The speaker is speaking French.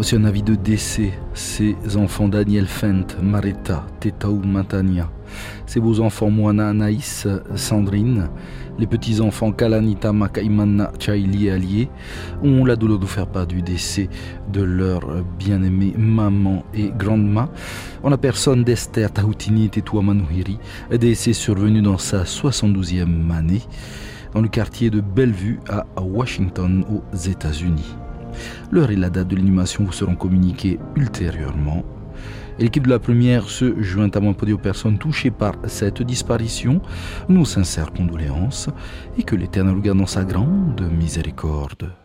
Aussi un avis de décès, ces enfants Daniel Fent, Maretta, Tetaou Matania, ces beaux enfants Moana, Anaïs, Sandrine, les petits-enfants Kalanita, Makaimana, Chaili Allié ont la douleur de faire part du décès de leur bien-aimée maman et grande-ma. En la personne d'Esther Tahoutini Tetua Manuhiri, décès survenu dans sa 72e année dans le quartier de Bellevue à Washington aux États-Unis. L'heure et la date de l'animation vous seront communiquées ultérieurement. l'équipe de la première se joint à mon aux personnes touchées par cette disparition, nos sincères condoléances et que l'Éternel regarde dans sa grande miséricorde.